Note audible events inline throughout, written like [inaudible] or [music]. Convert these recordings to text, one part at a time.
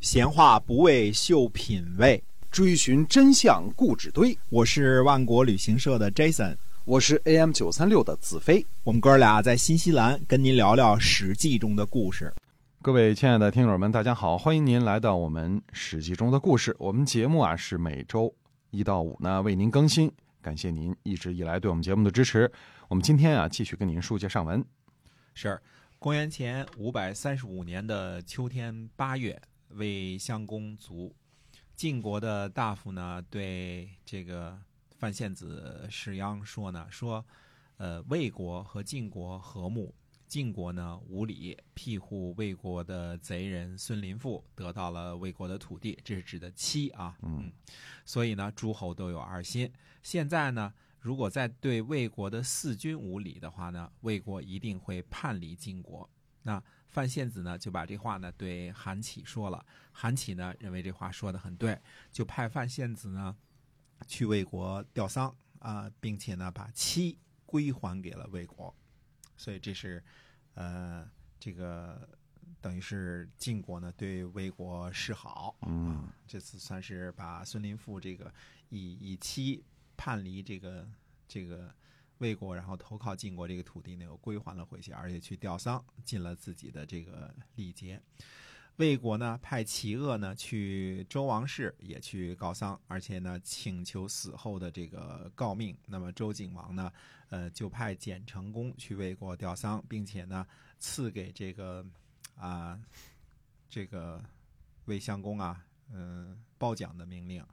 闲话不为秀品味，追寻真相故纸堆。我是万国旅行社的 Jason，我是 AM 九三六的子飞。我们哥俩在新西兰跟您聊聊《史记》中的故事。各位亲爱的听友们，大家好，欢迎您来到我们《史记》中的故事。我们节目啊是每周一到五呢为您更新，感谢您一直以来对我们节目的支持。我们今天啊继续跟您书接上文。是公元前五百三十五年的秋天八月。魏襄公卒，晋国的大夫呢对这个范献子士鞅说呢，说，呃，魏国和晋国和睦，晋国呢无礼庇护魏国的贼人孙林父，得到了魏国的土地，这是指的妻啊，嗯，所以呢诸侯都有二心。现在呢，如果再对魏国的四君无礼的话呢，魏国一定会叛离晋国。那范献子呢就把这话呢对韩起说了，韩起呢认为这话说的很对，就派范献子呢去魏国吊丧啊，并且呢把妻归还给了魏国，所以这是呃这个等于是晋国呢对魏国示好，嗯，这次算是把孙林父这个以以妻叛离这个这个。魏国，然后投靠晋国这个土地呢，又归还了回去，而且去吊丧，尽了自己的这个礼节。魏国呢，派齐鄂呢去周王室也去告丧，而且呢请求死后的这个诰命。那么周景王呢，呃，就派简成公去魏国吊丧，并且呢赐给这个啊这个魏襄公啊，嗯，褒奖的命令。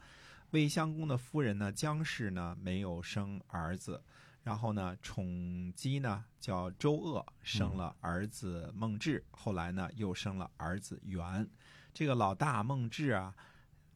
魏襄公的夫人呢，姜氏呢没有生儿子。然后呢，宠姬呢叫周鄂，生了儿子孟志，后来呢又生了儿子元。这个老大孟志啊，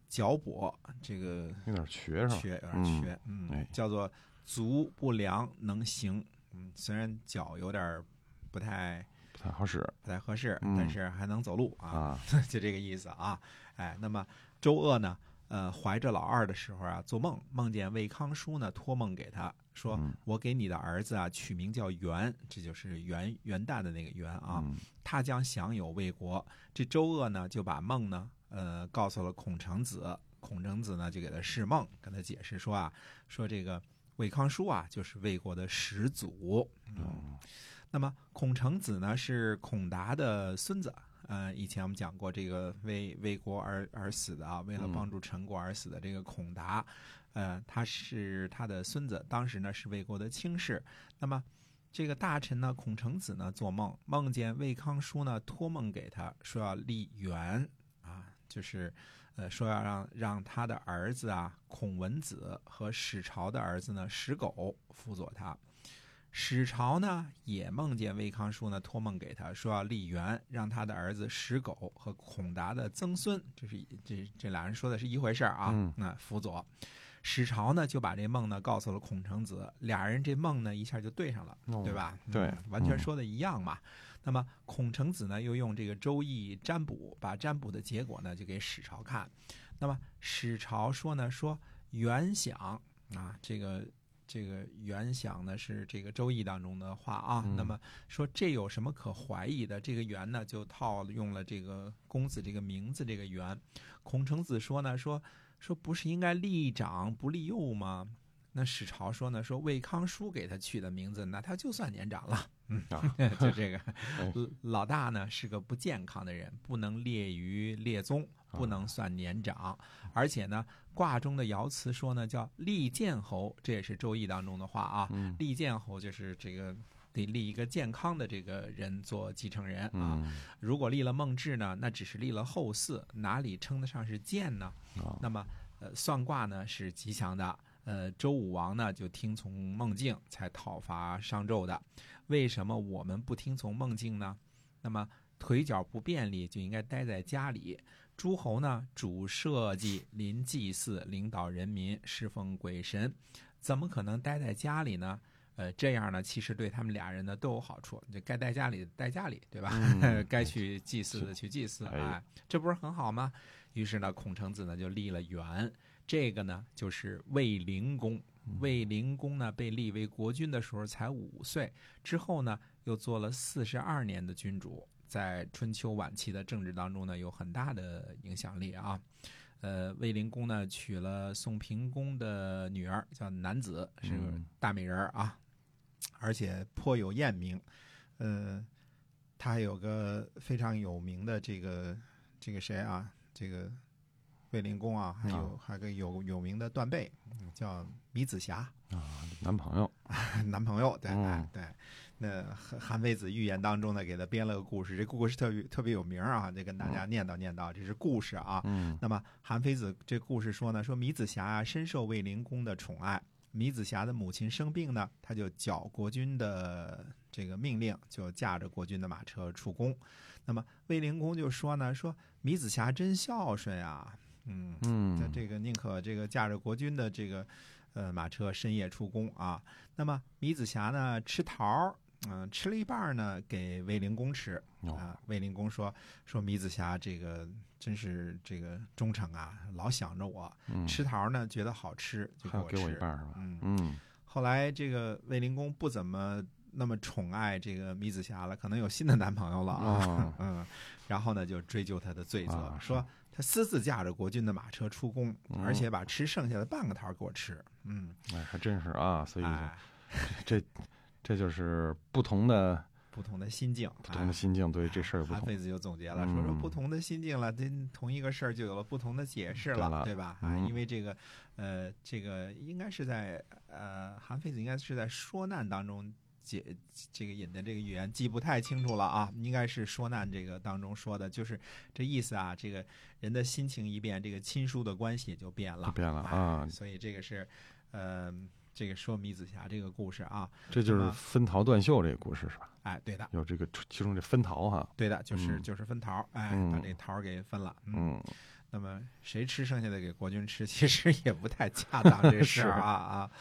脚跛，这个有点瘸是吧？瘸，有点瘸，嗯，叫做足不良能行。嗯，虽然脚有点不太不太好使，不太合适，但是还能走路啊，[laughs] 就这个意思啊。哎，那么周鄂呢？呃，怀着老二的时候啊，做梦梦见魏康叔呢，托梦给他说：“我给你的儿子啊取名叫元，这就是元元旦的那个元啊，他将享有魏国。”这周鄂呢就把梦呢，呃，告诉了孔成子，孔成子呢就给他释梦，跟他解释说啊，说这个魏康叔啊就是魏国的始祖。嗯，那么孔成子呢是孔达的孙子。呃，以前我们讲过这个为为国而而死的啊，为了帮助陈国而死的这个孔达，呃，他是他的孙子，当时呢是魏国的卿士。那么这个大臣呢，孔成子呢做梦，梦见魏康叔呢托梦给他说要立元啊，就是呃说要让让他的儿子啊孔文子和史朝的儿子呢史狗辅佐他。史朝呢也梦见魏康叔呢托梦给他说要立元，让他的儿子史狗和孔达的曾孙，这是这这俩人说的是一回事啊。那辅佐史朝呢就把这梦呢告诉了孔成子，俩人这梦呢一下就对上了，对吧？对，完全说的一样嘛。那么孔成子呢又用这个周易占卜，把占卜的结果呢就给史朝看。那么史朝说呢说元想啊这个。这个原想呢是这个《周易》当中的话啊，那么说这有什么可怀疑的？这个“元”呢就套用了这个公子这个名字这个“元”。孔成子说呢说说不是应该立长不立幼吗？那史朝说呢说魏康叔给他取的名字，那他就算年长了。嗯，就这个老大呢是个不健康的人，不能列于列宗。不能算年长，而且呢，卦中的爻辞说呢，叫立健侯，这也是周易当中的话啊。立健侯就是这个得立一个健康的这个人做继承人啊。如果立了孟志呢，那只是立了后嗣，哪里称得上是健呢？那么，呃，算卦呢是吉祥的。呃，周武王呢就听从孟静，才讨伐商纣的。为什么我们不听从孟静呢？那么腿脚不便利，就应该待在家里。诸侯呢，主社稷、临祭祀、领导人民、侍奉鬼神，怎么可能待在家里呢？呃，这样呢，其实对他们俩人呢都有好处。就该待家里待家里，对吧？[laughs] 该去祭祀的去祭祀，啊，这不是很好吗？于是呢，孔成子呢就立了元，这个呢就是卫灵公。卫灵公呢被立为国君的时候才五岁，之后呢又做了四十二年的君主。在春秋晚期的政治当中呢有很大的影响力啊。呃，卫灵公呢娶了宋平公的女儿，叫南子，是大美人儿啊，而且颇有艳名。呃，他还有个非常有名的这个这个谁啊，这个卫灵公啊，还有、啊还有个有有名的断背，嗯叫米子瑕。男朋友，[laughs] 男朋友，对，对，那韩韩非子寓言当中呢，给他编了个故事，这故事特别特别有名啊，得跟大家念叨念叨，这是故事啊。嗯那么韩非子这故事说呢，说米子瑕啊深受卫灵公的宠爱，米子瑕的母亲生病呢，他就缴国君的这个命令，就驾着国君的马车出宫。那么卫灵公就说呢，说米子瑕真孝顺啊，嗯，这嗯，这个宁可这个驾着国君的这个呃马车深夜出宫啊。那么米子瑕呢吃桃儿，嗯、吃了一半呢给卫灵公吃哦啊。卫灵公说说米子霞这个真是这个忠诚啊，老想着我。嗯吃桃呢觉得好吃就还要给我一吃。半是吧？嗯，嗯后来这个卫灵公不怎么那么宠爱这个米子霞了，可能有新的男朋友了啊。哦 [laughs] 嗯，然后呢就追究他的罪责，啊说他私自驾着国君的马车出宫，嗯而且把吃剩下的半个桃给我吃。嗯，哎，还真是啊，所以哎，[laughs] 这这就是不同的不同的心境，不同的心境，对这事儿不同。韩非子就总结了，嗯说说不同的心境了，这同一个事儿就有了不同的解释对了对吧？啊，嗯因为这个，呃，这个应该是在呃，韩非子应该是在说难当中解这个引的这个语言，记不太清楚了啊，应该是说难这个当中说的，就是这意思啊，这个人的心情一变，这个亲疏的关系就变了，变了哎啊所以这个是，呃，这个说米子霞这个故事啊，这就是分桃断袖这个故事是吧？哎，对的。有这个其中这分桃哈，对的，就是、嗯就是分桃儿，哎，嗯把这桃给分了。嗯，嗯那么谁吃剩下的给国君吃，其实也不太恰当这 [laughs] 事儿啊啊。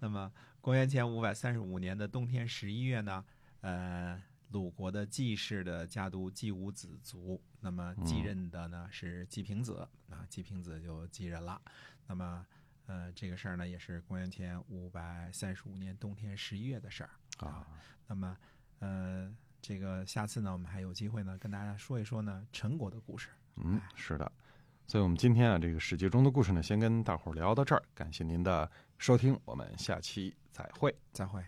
那么公元前五百三十五年的冬天十一月呢，呃，鲁国的季氏的家督季武子卒，那么继嗯任的呢是季平子啊，季平子就继任了。那么呃，这个事儿呢也是公元前五百三十五年冬天十一月的事儿。啊，那么，呃，这个下次呢，我们还有机会呢，跟大家说一说呢陈国的故事。嗯，是的。所以，我们今天啊，这个史记中的故事呢，先跟大伙儿聊到这儿。感谢您的收听，我们下期再会。再会。